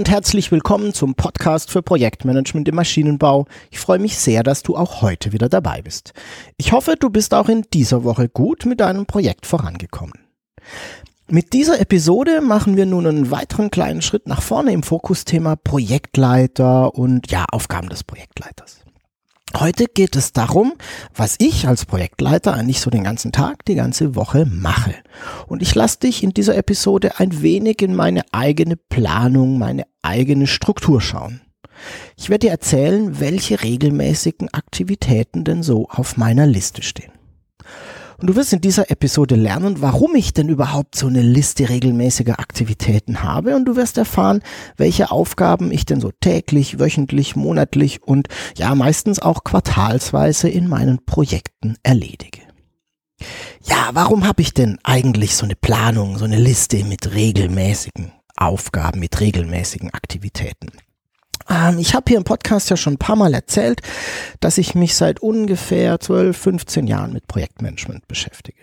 Und herzlich willkommen zum Podcast für Projektmanagement im Maschinenbau. Ich freue mich sehr, dass du auch heute wieder dabei bist. Ich hoffe, du bist auch in dieser Woche gut mit deinem Projekt vorangekommen. Mit dieser Episode machen wir nun einen weiteren kleinen Schritt nach vorne im Fokusthema Projektleiter und ja, Aufgaben des Projektleiters. Heute geht es darum, was ich als Projektleiter eigentlich so den ganzen Tag, die ganze Woche mache. Und ich lasse dich in dieser Episode ein wenig in meine eigene Planung, meine eigene Struktur schauen. Ich werde dir erzählen, welche regelmäßigen Aktivitäten denn so auf meiner Liste stehen. Und du wirst in dieser Episode lernen, warum ich denn überhaupt so eine Liste regelmäßiger Aktivitäten habe und du wirst erfahren, welche Aufgaben ich denn so täglich, wöchentlich, monatlich und ja meistens auch quartalsweise in meinen Projekten erledige. Ja, warum habe ich denn eigentlich so eine Planung, so eine Liste mit regelmäßigen Aufgaben, mit regelmäßigen Aktivitäten? Ähm, ich habe hier im Podcast ja schon ein paar Mal erzählt, dass ich mich seit ungefähr 12, 15 Jahren mit Projektmanagement beschäftige.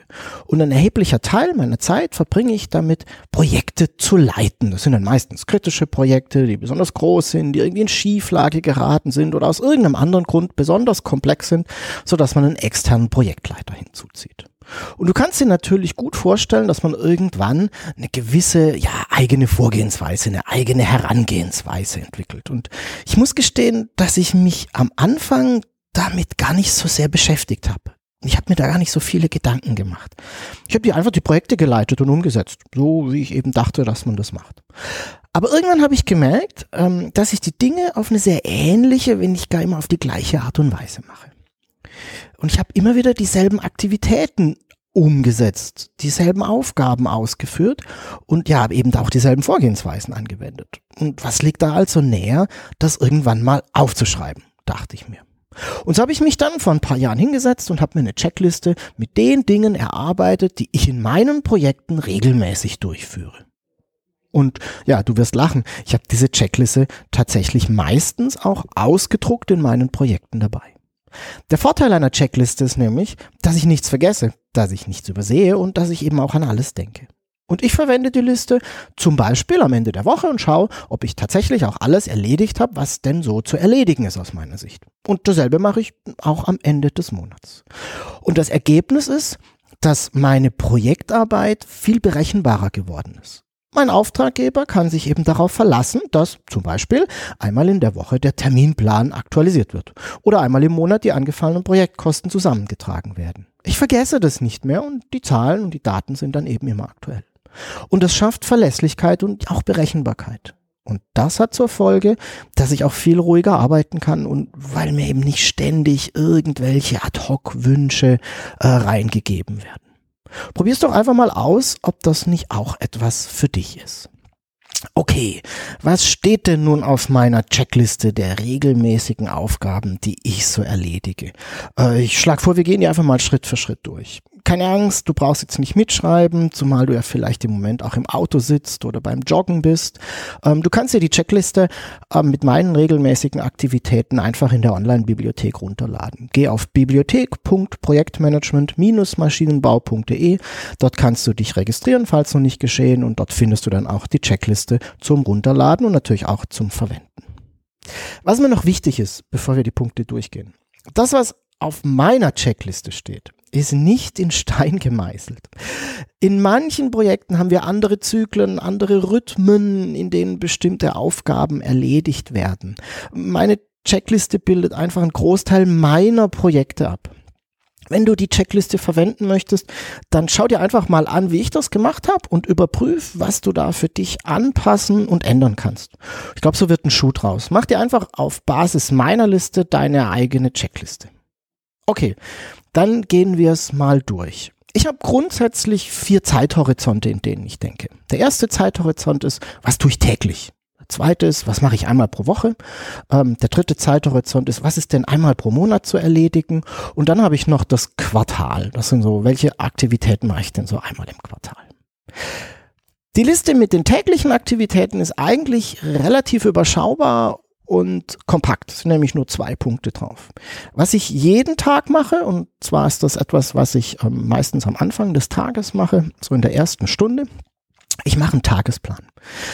Und ein erheblicher Teil meiner Zeit verbringe ich damit, Projekte zu leiten. Das sind dann meistens kritische Projekte, die besonders groß sind, die irgendwie in Schieflage geraten sind oder aus irgendeinem anderen Grund besonders komplex sind, sodass man einen externen Projektleiter hinzuzieht. Und du kannst dir natürlich gut vorstellen, dass man irgendwann eine gewisse, ja, eigene Vorgehensweise, eine eigene Herangehensweise entwickelt. Und ich muss gestehen, dass ich mich am Anfang damit gar nicht so sehr beschäftigt habe. Ich habe mir da gar nicht so viele Gedanken gemacht. Ich habe die einfach die Projekte geleitet und umgesetzt, so wie ich eben dachte, dass man das macht. Aber irgendwann habe ich gemerkt, ähm, dass ich die Dinge auf eine sehr ähnliche, wenn nicht gar immer auf die gleiche Art und Weise mache. Und ich habe immer wieder dieselben Aktivitäten umgesetzt, dieselben Aufgaben ausgeführt und ja, eben auch dieselben Vorgehensweisen angewendet. Und was liegt da also näher, das irgendwann mal aufzuschreiben, dachte ich mir. Und so habe ich mich dann vor ein paar Jahren hingesetzt und habe mir eine Checkliste mit den Dingen erarbeitet, die ich in meinen Projekten regelmäßig durchführe. Und ja, du wirst lachen, ich habe diese Checkliste tatsächlich meistens auch ausgedruckt in meinen Projekten dabei. Der Vorteil einer Checkliste ist nämlich, dass ich nichts vergesse, dass ich nichts übersehe und dass ich eben auch an alles denke. Und ich verwende die Liste zum Beispiel am Ende der Woche und schaue, ob ich tatsächlich auch alles erledigt habe, was denn so zu erledigen ist aus meiner Sicht. Und dasselbe mache ich auch am Ende des Monats. Und das Ergebnis ist, dass meine Projektarbeit viel berechenbarer geworden ist. Mein Auftraggeber kann sich eben darauf verlassen, dass zum Beispiel einmal in der Woche der Terminplan aktualisiert wird oder einmal im Monat die angefallenen Projektkosten zusammengetragen werden. Ich vergesse das nicht mehr und die Zahlen und die Daten sind dann eben immer aktuell. Und das schafft Verlässlichkeit und auch Berechenbarkeit. Und das hat zur Folge, dass ich auch viel ruhiger arbeiten kann und weil mir eben nicht ständig irgendwelche Ad-Hoc-Wünsche äh, reingegeben werden. Probier's doch einfach mal aus, ob das nicht auch etwas für dich ist. Okay, was steht denn nun auf meiner Checkliste der regelmäßigen Aufgaben, die ich so erledige? Äh, ich schlage vor, wir gehen die einfach mal Schritt für Schritt durch keine Angst, du brauchst jetzt nicht mitschreiben, zumal du ja vielleicht im Moment auch im Auto sitzt oder beim Joggen bist. Ähm, du kannst dir die Checkliste ähm, mit meinen regelmäßigen Aktivitäten einfach in der Online-Bibliothek runterladen. Geh auf bibliothek.projektmanagement-maschinenbau.de. Dort kannst du dich registrieren, falls noch nicht geschehen, und dort findest du dann auch die Checkliste zum Runterladen und natürlich auch zum Verwenden. Was mir noch wichtig ist, bevor wir die Punkte durchgehen. Das, was auf meiner Checkliste steht, ist nicht in Stein gemeißelt. In manchen Projekten haben wir andere Zyklen, andere Rhythmen, in denen bestimmte Aufgaben erledigt werden. Meine Checkliste bildet einfach einen Großteil meiner Projekte ab. Wenn du die Checkliste verwenden möchtest, dann schau dir einfach mal an, wie ich das gemacht habe und überprüf, was du da für dich anpassen und ändern kannst. Ich glaube, so wird ein Schuh draus. Mach dir einfach auf Basis meiner Liste deine eigene Checkliste. Okay, dann gehen wir es mal durch. Ich habe grundsätzlich vier Zeithorizonte, in denen ich denke. Der erste Zeithorizont ist, was tue ich täglich? Der zweite ist, was mache ich einmal pro Woche? Ähm, der dritte Zeithorizont ist, was ist denn einmal pro Monat zu erledigen? Und dann habe ich noch das Quartal. Das sind so, welche Aktivitäten mache ich denn so einmal im Quartal? Die Liste mit den täglichen Aktivitäten ist eigentlich relativ überschaubar und kompakt. Es sind nämlich nur zwei Punkte drauf. Was ich jeden Tag mache, und zwar ist das etwas, was ich ähm, meistens am Anfang des Tages mache, so in der ersten Stunde. Ich mache einen Tagesplan.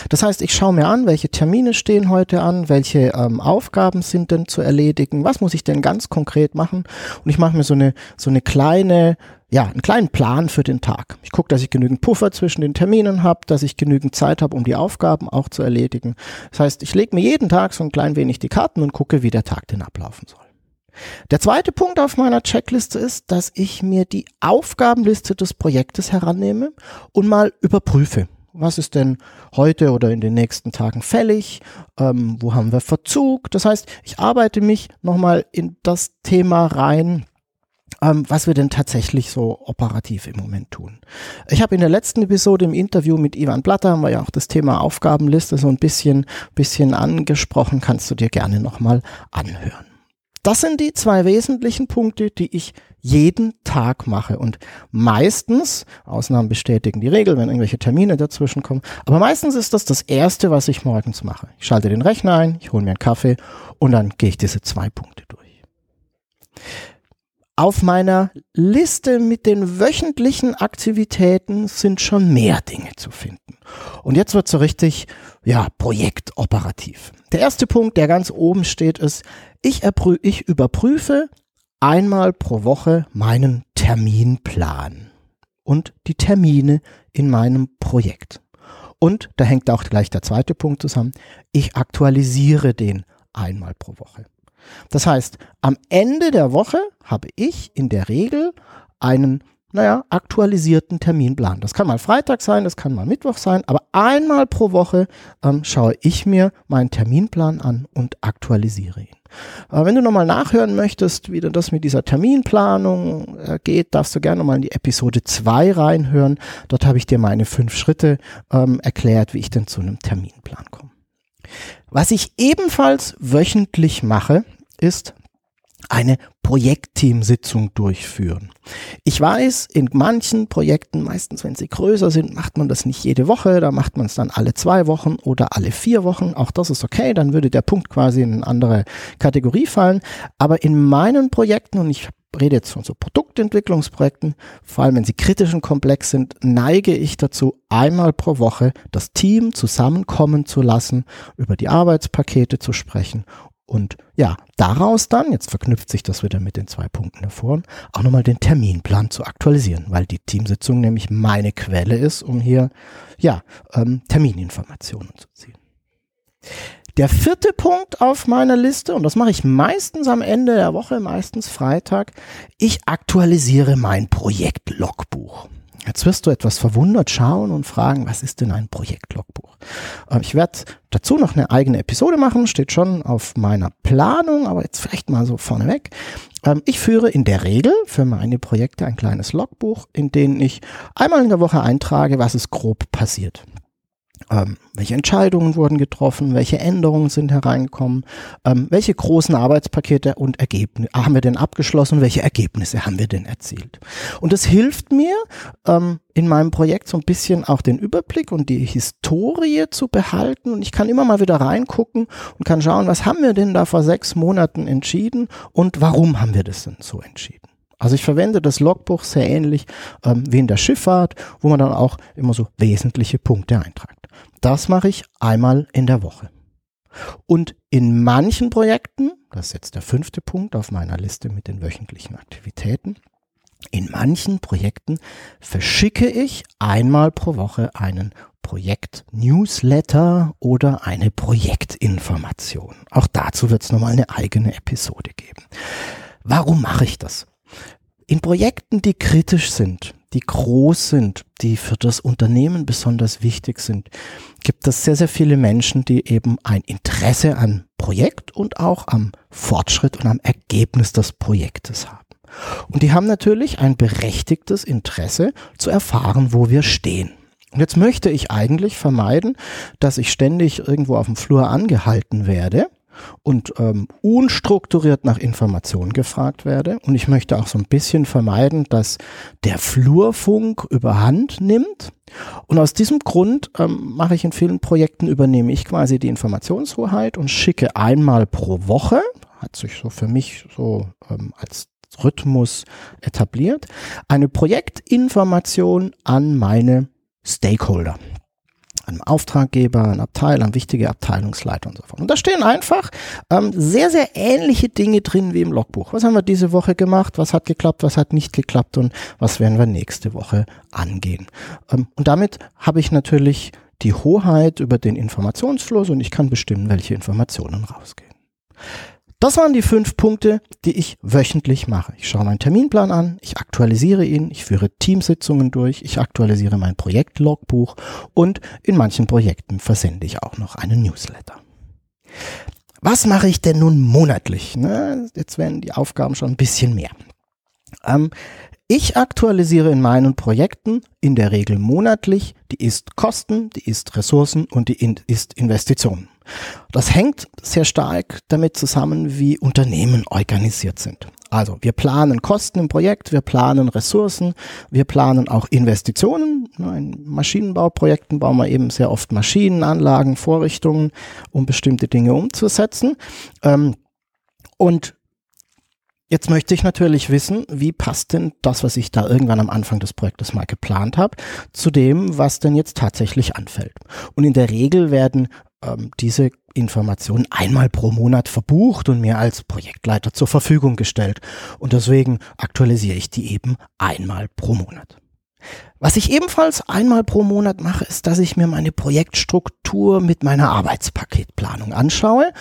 Das heißt, ich schaue mir an, welche Termine stehen heute an, welche ähm, Aufgaben sind denn zu erledigen, was muss ich denn ganz konkret machen und ich mache mir so eine so eine kleine ja, einen kleinen Plan für den Tag. Ich gucke, dass ich genügend Puffer zwischen den Terminen habe, dass ich genügend Zeit habe, um die Aufgaben auch zu erledigen. Das heißt, ich lege mir jeden Tag so ein klein wenig die Karten und gucke, wie der Tag denn ablaufen soll. Der zweite Punkt auf meiner Checkliste ist, dass ich mir die Aufgabenliste des Projektes herannehme und mal überprüfe. Was ist denn heute oder in den nächsten Tagen fällig? Ähm, wo haben wir Verzug? Das heißt, ich arbeite mich nochmal in das Thema rein, ähm, was wir denn tatsächlich so operativ im Moment tun. Ich habe in der letzten Episode im Interview mit Ivan Blatter haben wir ja auch das Thema Aufgabenliste so ein bisschen, bisschen angesprochen, kannst du dir gerne nochmal anhören. Das sind die zwei wesentlichen Punkte, die ich jeden Tag mache. Und meistens, Ausnahmen bestätigen die Regel, wenn irgendwelche Termine dazwischen kommen, aber meistens ist das das Erste, was ich morgens mache. Ich schalte den Rechner ein, ich hole mir einen Kaffee und dann gehe ich diese zwei Punkte durch. Auf meiner Liste mit den wöchentlichen Aktivitäten sind schon mehr Dinge zu finden. Und jetzt wird so richtig, ja, projektoperativ. Der erste Punkt, der ganz oben steht, ist, ich, ich überprüfe einmal pro Woche meinen Terminplan und die Termine in meinem Projekt. Und da hängt auch gleich der zweite Punkt zusammen. Ich aktualisiere den einmal pro Woche. Das heißt, am Ende der Woche habe ich in der Regel einen, naja, aktualisierten Terminplan. Das kann mal Freitag sein, das kann mal Mittwoch sein, aber einmal pro Woche ähm, schaue ich mir meinen Terminplan an und aktualisiere ihn. Wenn du nochmal nachhören möchtest, wie das mit dieser Terminplanung äh, geht, darfst du gerne nochmal in die Episode 2 reinhören. Dort habe ich dir meine fünf Schritte ähm, erklärt, wie ich denn zu einem Terminplan komme. Was ich ebenfalls wöchentlich mache, ist eine Projektteamsitzung durchführen. Ich weiß, in manchen Projekten, meistens wenn sie größer sind, macht man das nicht jede Woche, da macht man es dann alle zwei Wochen oder alle vier Wochen. Auch das ist okay, dann würde der Punkt quasi in eine andere Kategorie fallen. Aber in meinen Projekten, und ich rede jetzt von so Produktentwicklungsprojekten, vor allem wenn sie kritisch und komplex sind, neige ich dazu, einmal pro Woche das Team zusammenkommen zu lassen, über die Arbeitspakete zu sprechen und ja, daraus dann, jetzt verknüpft sich das wieder mit den zwei Punkten davor, auch nochmal den Terminplan zu aktualisieren, weil die Teamsitzung nämlich meine Quelle ist, um hier ja ähm, Termininformationen zu ziehen. Der vierte Punkt auf meiner Liste, und das mache ich meistens am Ende der Woche, meistens Freitag, ich aktualisiere mein Projekt-Logbuch. Jetzt wirst du etwas verwundert schauen und fragen, was ist denn ein Projektlogbuch? Ähm, ich werde dazu noch eine eigene Episode machen, steht schon auf meiner Planung, aber jetzt vielleicht mal so vorneweg. Ähm, ich führe in der Regel für meine Projekte ein kleines Logbuch, in dem ich einmal in der Woche eintrage, was ist grob passiert ähm, welche Entscheidungen wurden getroffen, welche Änderungen sind hereingekommen, ähm, welche großen Arbeitspakete und Ergebnisse haben wir denn abgeschlossen, welche Ergebnisse haben wir denn erzielt. Und das hilft mir ähm, in meinem Projekt so ein bisschen auch den Überblick und die Historie zu behalten und ich kann immer mal wieder reingucken und kann schauen, was haben wir denn da vor sechs Monaten entschieden und warum haben wir das denn so entschieden. Also ich verwende das Logbuch sehr ähnlich ähm, wie in der Schifffahrt, wo man dann auch immer so wesentliche Punkte eintragt. Das mache ich einmal in der Woche. Und in manchen Projekten, das ist jetzt der fünfte Punkt auf meiner Liste mit den wöchentlichen Aktivitäten, in manchen Projekten verschicke ich einmal pro Woche einen Projekt-Newsletter oder eine Projektinformation. Auch dazu wird es nochmal eine eigene Episode geben. Warum mache ich das? In Projekten, die kritisch sind, die groß sind, die für das Unternehmen besonders wichtig sind, gibt es sehr, sehr viele Menschen, die eben ein Interesse an Projekt und auch am Fortschritt und am Ergebnis des Projektes haben. Und die haben natürlich ein berechtigtes Interesse zu erfahren, wo wir stehen. Und jetzt möchte ich eigentlich vermeiden, dass ich ständig irgendwo auf dem Flur angehalten werde und ähm, unstrukturiert nach Informationen gefragt werde. Und ich möchte auch so ein bisschen vermeiden, dass der Flurfunk überhand nimmt. Und aus diesem Grund ähm, mache ich in vielen Projekten, übernehme ich quasi die Informationshoheit und schicke einmal pro Woche, hat sich so für mich so ähm, als Rhythmus etabliert, eine Projektinformation an meine Stakeholder einem Auftraggeber, einem Abteil, einem wichtige Abteilungsleiter und so fort. Und da stehen einfach ähm, sehr, sehr ähnliche Dinge drin wie im Logbuch. Was haben wir diese Woche gemacht? Was hat geklappt? Was hat nicht geklappt? Und was werden wir nächste Woche angehen? Ähm, und damit habe ich natürlich die Hoheit über den Informationsfluss und ich kann bestimmen, welche Informationen rausgehen. Das waren die fünf Punkte, die ich wöchentlich mache. Ich schaue meinen Terminplan an, ich aktualisiere ihn, ich führe Teamsitzungen durch, ich aktualisiere mein Projektlogbuch und in manchen Projekten versende ich auch noch einen Newsletter. Was mache ich denn nun monatlich? Na, jetzt werden die Aufgaben schon ein bisschen mehr. Ähm, ich aktualisiere in meinen Projekten in der Regel monatlich die Ist-Kosten, die Ist-Ressourcen und die Ist-Investitionen. Das hängt sehr stark damit zusammen, wie Unternehmen organisiert sind. Also wir planen Kosten im Projekt, wir planen Ressourcen, wir planen auch Investitionen. In Maschinenbauprojekten bauen wir eben sehr oft Maschinen, Anlagen, Vorrichtungen, um bestimmte Dinge umzusetzen. Ähm, und Jetzt möchte ich natürlich wissen, wie passt denn das, was ich da irgendwann am Anfang des Projektes mal geplant habe, zu dem, was denn jetzt tatsächlich anfällt. Und in der Regel werden ähm, diese Informationen einmal pro Monat verbucht und mir als Projektleiter zur Verfügung gestellt. Und deswegen aktualisiere ich die eben einmal pro Monat. Was ich ebenfalls einmal pro Monat mache, ist, dass ich mir meine Projektstruktur mit meiner Arbeitspaketplanung anschaue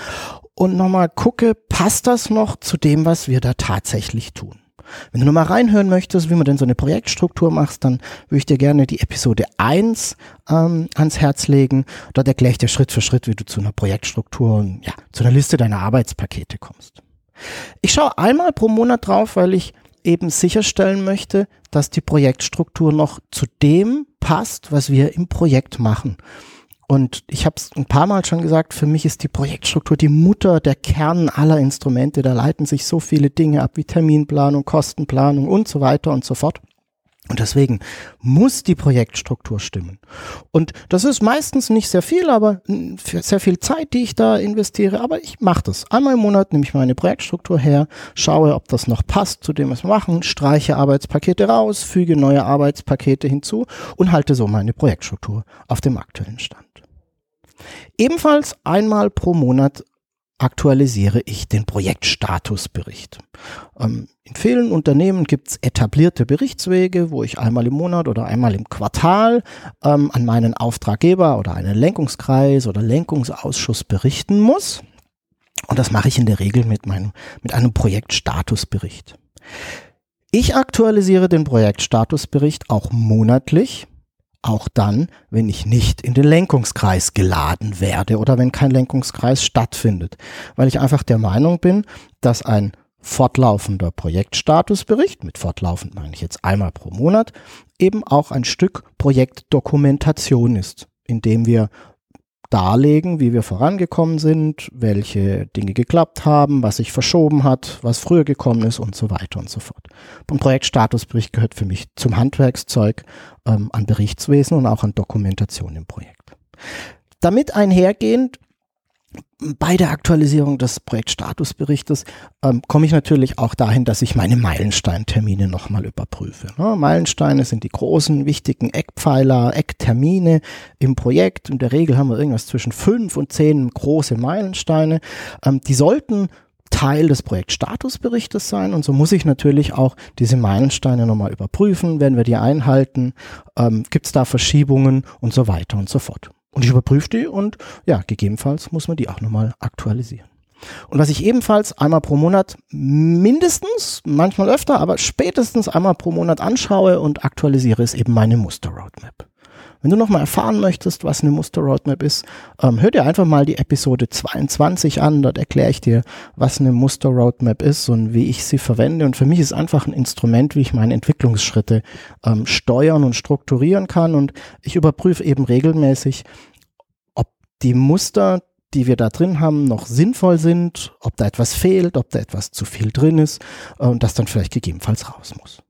und nochmal gucke, passt das noch zu dem, was wir da tatsächlich tun. Wenn du nochmal reinhören möchtest, wie man denn so eine Projektstruktur macht, dann würde ich dir gerne die Episode 1 ähm, ans Herz legen. Dort erkläre ich dir Schritt für Schritt, wie du zu einer Projektstruktur und ja, zu einer Liste deiner Arbeitspakete kommst. Ich schaue einmal pro Monat drauf, weil ich eben sicherstellen möchte, dass die Projektstruktur noch zu dem passt, was wir im Projekt machen. Und ich habe es ein paar Mal schon gesagt, für mich ist die Projektstruktur die Mutter, der Kern aller Instrumente. Da leiten sich so viele Dinge ab wie Terminplanung, Kostenplanung und so weiter und so fort. Und deswegen muss die Projektstruktur stimmen. Und das ist meistens nicht sehr viel, aber sehr viel Zeit, die ich da investiere. Aber ich mache das. Einmal im Monat nehme ich meine Projektstruktur her, schaue, ob das noch passt zu dem, was wir machen, streiche Arbeitspakete raus, füge neue Arbeitspakete hinzu und halte so meine Projektstruktur auf dem aktuellen Stand. Ebenfalls einmal pro Monat aktualisiere ich den Projektstatusbericht. Ähm, in vielen Unternehmen gibt es etablierte Berichtswege, wo ich einmal im Monat oder einmal im Quartal ähm, an meinen Auftraggeber oder einen Lenkungskreis oder Lenkungsausschuss berichten muss. Und das mache ich in der Regel mit, meinem, mit einem Projektstatusbericht. Ich aktualisiere den Projektstatusbericht auch monatlich auch dann, wenn ich nicht in den Lenkungskreis geladen werde oder wenn kein Lenkungskreis stattfindet, weil ich einfach der Meinung bin, dass ein fortlaufender Projektstatusbericht, mit fortlaufend meine ich jetzt einmal pro Monat, eben auch ein Stück Projektdokumentation ist, in dem wir darlegen, wie wir vorangekommen sind, welche Dinge geklappt haben, was sich verschoben hat, was früher gekommen ist und so weiter und so fort. Ein Projektstatusbericht gehört für mich zum Handwerkszeug ähm, an Berichtswesen und auch an Dokumentation im Projekt. Damit einhergehend bei der Aktualisierung des Projektstatusberichtes ähm, komme ich natürlich auch dahin, dass ich meine Meilensteintermine nochmal überprüfe. Ne? Meilensteine sind die großen, wichtigen Eckpfeiler, Ecktermine im Projekt. In der Regel haben wir irgendwas zwischen fünf und zehn große Meilensteine. Ähm, die sollten Teil des Projektstatusberichtes sein und so muss ich natürlich auch diese Meilensteine nochmal überprüfen. Werden wir die einhalten? Ähm, Gibt es da Verschiebungen und so weiter und so fort. Und ich überprüfe die und ja, gegebenenfalls muss man die auch nochmal aktualisieren. Und was ich ebenfalls einmal pro Monat mindestens, manchmal öfter, aber spätestens einmal pro Monat anschaue und aktualisiere, ist eben meine Muster-Roadmap. Wenn du nochmal erfahren möchtest, was eine Muster-Roadmap ist, ähm, hör dir einfach mal die Episode 22 an. Dort erkläre ich dir, was eine Muster-Roadmap ist und wie ich sie verwende. Und für mich ist einfach ein Instrument, wie ich meine Entwicklungsschritte ähm, steuern und strukturieren kann. Und ich überprüfe eben regelmäßig, ob die Muster, die wir da drin haben, noch sinnvoll sind, ob da etwas fehlt, ob da etwas zu viel drin ist äh, und das dann vielleicht gegebenenfalls raus muss.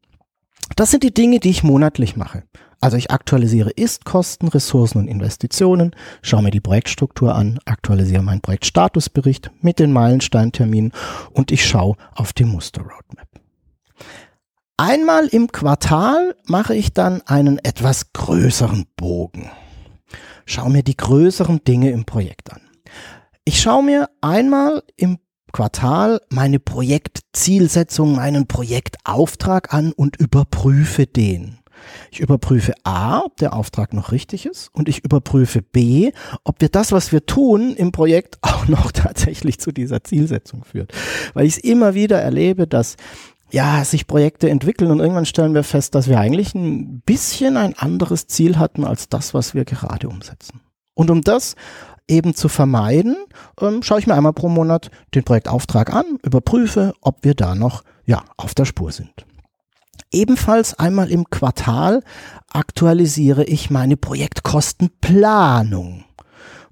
Das sind die Dinge, die ich monatlich mache. Also ich aktualisiere Ist-Kosten, Ressourcen und Investitionen, schaue mir die Projektstruktur an, aktualisiere meinen Projektstatusbericht mit den Meilensteinterminen und ich schaue auf die Muster-Roadmap. Einmal im Quartal mache ich dann einen etwas größeren Bogen. Schaue mir die größeren Dinge im Projekt an. Ich schaue mir einmal im Quartal meine Projektzielsetzung, meinen Projektauftrag an und überprüfe den. Ich überprüfe A, ob der Auftrag noch richtig ist und ich überprüfe B, ob wir das, was wir tun im Projekt auch noch tatsächlich zu dieser Zielsetzung führt. Weil ich es immer wieder erlebe, dass ja, sich Projekte entwickeln und irgendwann stellen wir fest, dass wir eigentlich ein bisschen ein anderes Ziel hatten als das, was wir gerade umsetzen. Und um das eben zu vermeiden, ähm, schaue ich mir einmal pro Monat den Projektauftrag an, überprüfe, ob wir da noch ja, auf der Spur sind. Ebenfalls einmal im Quartal aktualisiere ich meine Projektkostenplanung.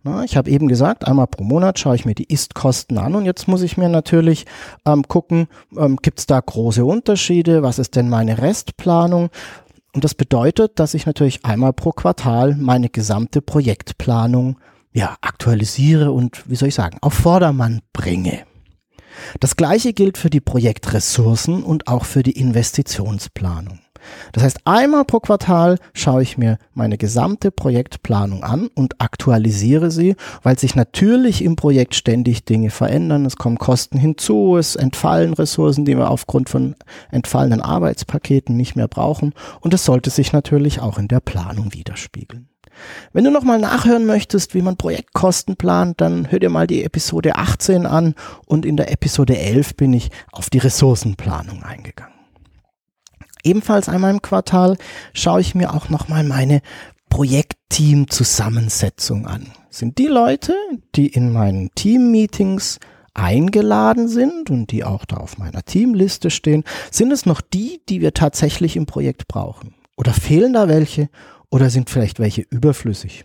Na, ich habe eben gesagt, einmal pro Monat schaue ich mir die Ist-Kosten an und jetzt muss ich mir natürlich ähm, gucken, ähm, gibt es da große Unterschiede, was ist denn meine Restplanung? Und das bedeutet, dass ich natürlich einmal pro Quartal meine gesamte Projektplanung ja, aktualisiere und, wie soll ich sagen, auf Vordermann bringe. Das gleiche gilt für die Projektressourcen und auch für die Investitionsplanung. Das heißt, einmal pro Quartal schaue ich mir meine gesamte Projektplanung an und aktualisiere sie, weil sich natürlich im Projekt ständig Dinge verändern. Es kommen Kosten hinzu, es entfallen Ressourcen, die wir aufgrund von entfallenen Arbeitspaketen nicht mehr brauchen und es sollte sich natürlich auch in der Planung widerspiegeln. Wenn du nochmal nachhören möchtest, wie man Projektkosten plant, dann hör dir mal die Episode 18 an und in der Episode 11 bin ich auf die Ressourcenplanung eingegangen. Ebenfalls einmal im Quartal schaue ich mir auch nochmal meine Projektteam-Zusammensetzung an. Sind die Leute, die in meinen Team-Meetings eingeladen sind und die auch da auf meiner Teamliste stehen, sind es noch die, die wir tatsächlich im Projekt brauchen? Oder fehlen da welche oder sind vielleicht welche überflüssig?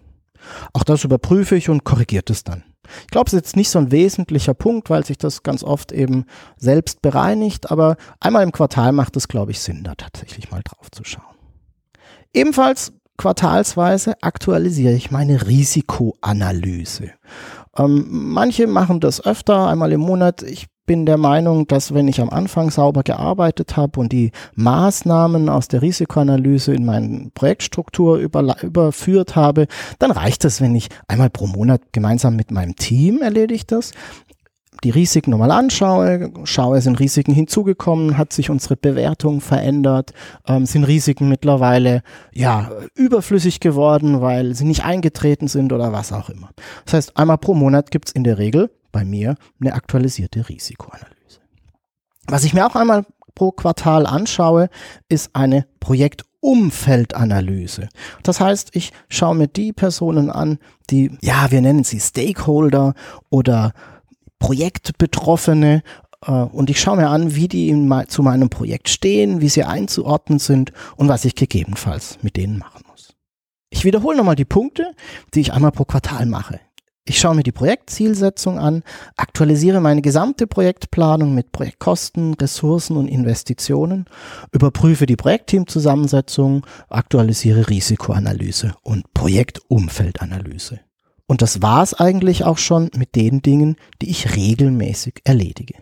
Auch das überprüfe ich und korrigiert es dann. Ich glaube, es ist jetzt nicht so ein wesentlicher Punkt, weil sich das ganz oft eben selbst bereinigt, aber einmal im Quartal macht es, glaube ich, Sinn, da tatsächlich mal drauf zu schauen. Ebenfalls quartalsweise aktualisiere ich meine Risikoanalyse. Ähm, manche machen das öfter, einmal im Monat. Ich bin der Meinung, dass wenn ich am Anfang sauber gearbeitet habe und die Maßnahmen aus der Risikoanalyse in meine Projektstruktur über, überführt habe, dann reicht es, wenn ich einmal pro Monat gemeinsam mit meinem Team erledigt das, die Risiken nochmal anschaue, schaue, sind Risiken hinzugekommen, hat sich unsere Bewertung verändert, ähm, sind Risiken mittlerweile ja überflüssig geworden, weil sie nicht eingetreten sind oder was auch immer. Das heißt, einmal pro Monat gibt's in der Regel bei mir eine aktualisierte Risikoanalyse. Was ich mir auch einmal pro Quartal anschaue, ist eine Projektumfeldanalyse. Das heißt, ich schaue mir die Personen an, die, ja, wir nennen sie Stakeholder oder Projektbetroffene äh, und ich schaue mir an, wie die zu meinem Projekt stehen, wie sie einzuordnen sind und was ich gegebenenfalls mit denen machen muss. Ich wiederhole nochmal die Punkte, die ich einmal pro Quartal mache. Ich schaue mir die Projektzielsetzung an, aktualisiere meine gesamte Projektplanung mit Projektkosten, Ressourcen und Investitionen, überprüfe die Projektteamzusammensetzung, aktualisiere Risikoanalyse und Projektumfeldanalyse. Und das war's eigentlich auch schon mit den Dingen, die ich regelmäßig erledige.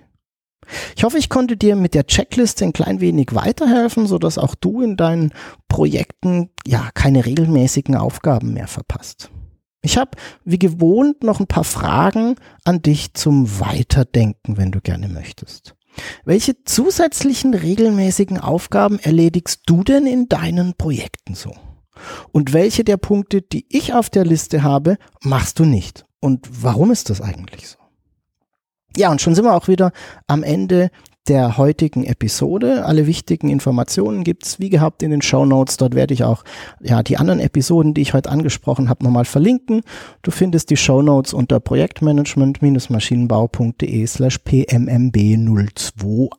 Ich hoffe, ich konnte dir mit der Checkliste ein klein wenig weiterhelfen, so dass auch du in deinen Projekten ja keine regelmäßigen Aufgaben mehr verpasst. Ich habe wie gewohnt noch ein paar Fragen an dich zum Weiterdenken, wenn du gerne möchtest. Welche zusätzlichen regelmäßigen Aufgaben erledigst du denn in deinen Projekten so? Und welche der Punkte, die ich auf der Liste habe, machst du nicht? Und warum ist das eigentlich so? Ja, und schon sind wir auch wieder am Ende der heutigen Episode. Alle wichtigen Informationen gibt's wie gehabt in den Show Notes. Dort werde ich auch ja, die anderen Episoden, die ich heute angesprochen habe, nochmal verlinken. Du findest die Show Notes unter projektmanagement-maschinenbau.de slash pmmb028.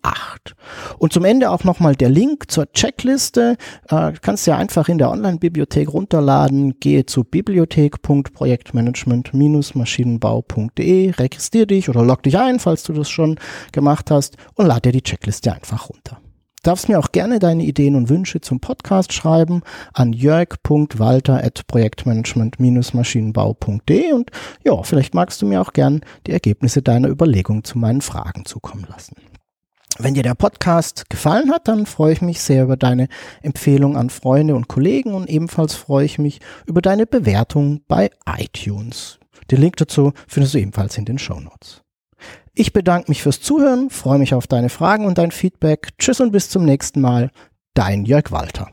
Und zum Ende auch nochmal der Link zur Checkliste. Äh, kannst ja einfach in der Online-Bibliothek runterladen. Gehe zu bibliothek.projektmanagement-maschinenbau.de, registrier dich oder log dich ein, falls du das schon gemacht hast und lad dir die Checkliste einfach runter. Du darfst mir auch gerne deine Ideen und Wünsche zum Podcast schreiben an jörg.walter.projektmanagement-maschinenbau.de und ja, vielleicht magst du mir auch gern die Ergebnisse deiner Überlegungen zu meinen Fragen zukommen lassen. Wenn dir der Podcast gefallen hat, dann freue ich mich sehr über deine Empfehlung an Freunde und Kollegen und ebenfalls freue ich mich über deine Bewertung bei iTunes. Den Link dazu findest du ebenfalls in den Show Notes. Ich bedanke mich fürs Zuhören, freue mich auf deine Fragen und dein Feedback. Tschüss und bis zum nächsten Mal. Dein Jörg Walter.